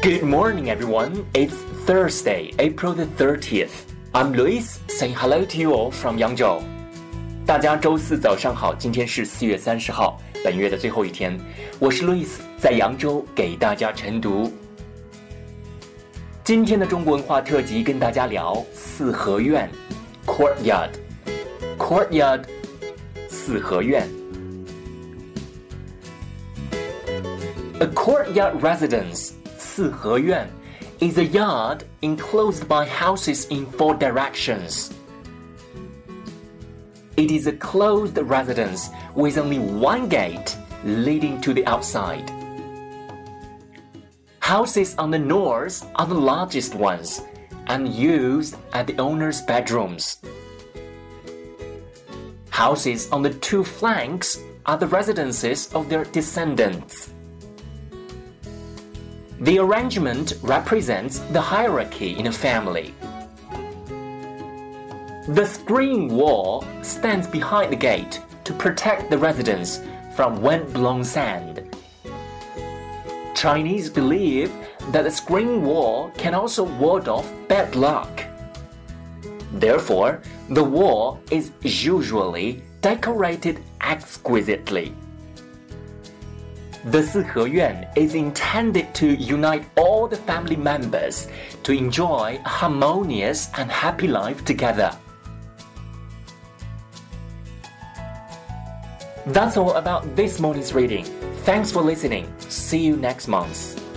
Good morning, everyone. It's Thursday, April the 30th. I'm Lewis saying hello to you all from Yangzhou. 大家周四早上好，今天是四月三十号，本月的最后一天。我是 Lewis，在扬州给大家晨读。今天的中国文化特辑跟大家聊四合院 （courtyard）。courtyard，四合院。A courtyard residence 四合院 is a yard enclosed by houses in four directions. It is a closed residence with only one gate leading to the outside. Houses on the north are the largest ones and used at the owner's bedrooms. Houses on the two flanks are the residences of their descendants. The arrangement represents the hierarchy in a family. The screen wall stands behind the gate to protect the residents from wind-blown sand. Chinese believe that the screen wall can also ward off bad luck. Therefore, the wall is usually decorated exquisitely. The Siheyuan is intended to unite all the family members to enjoy a harmonious and happy life together. That's all about this morning's reading. Thanks for listening. See you next month.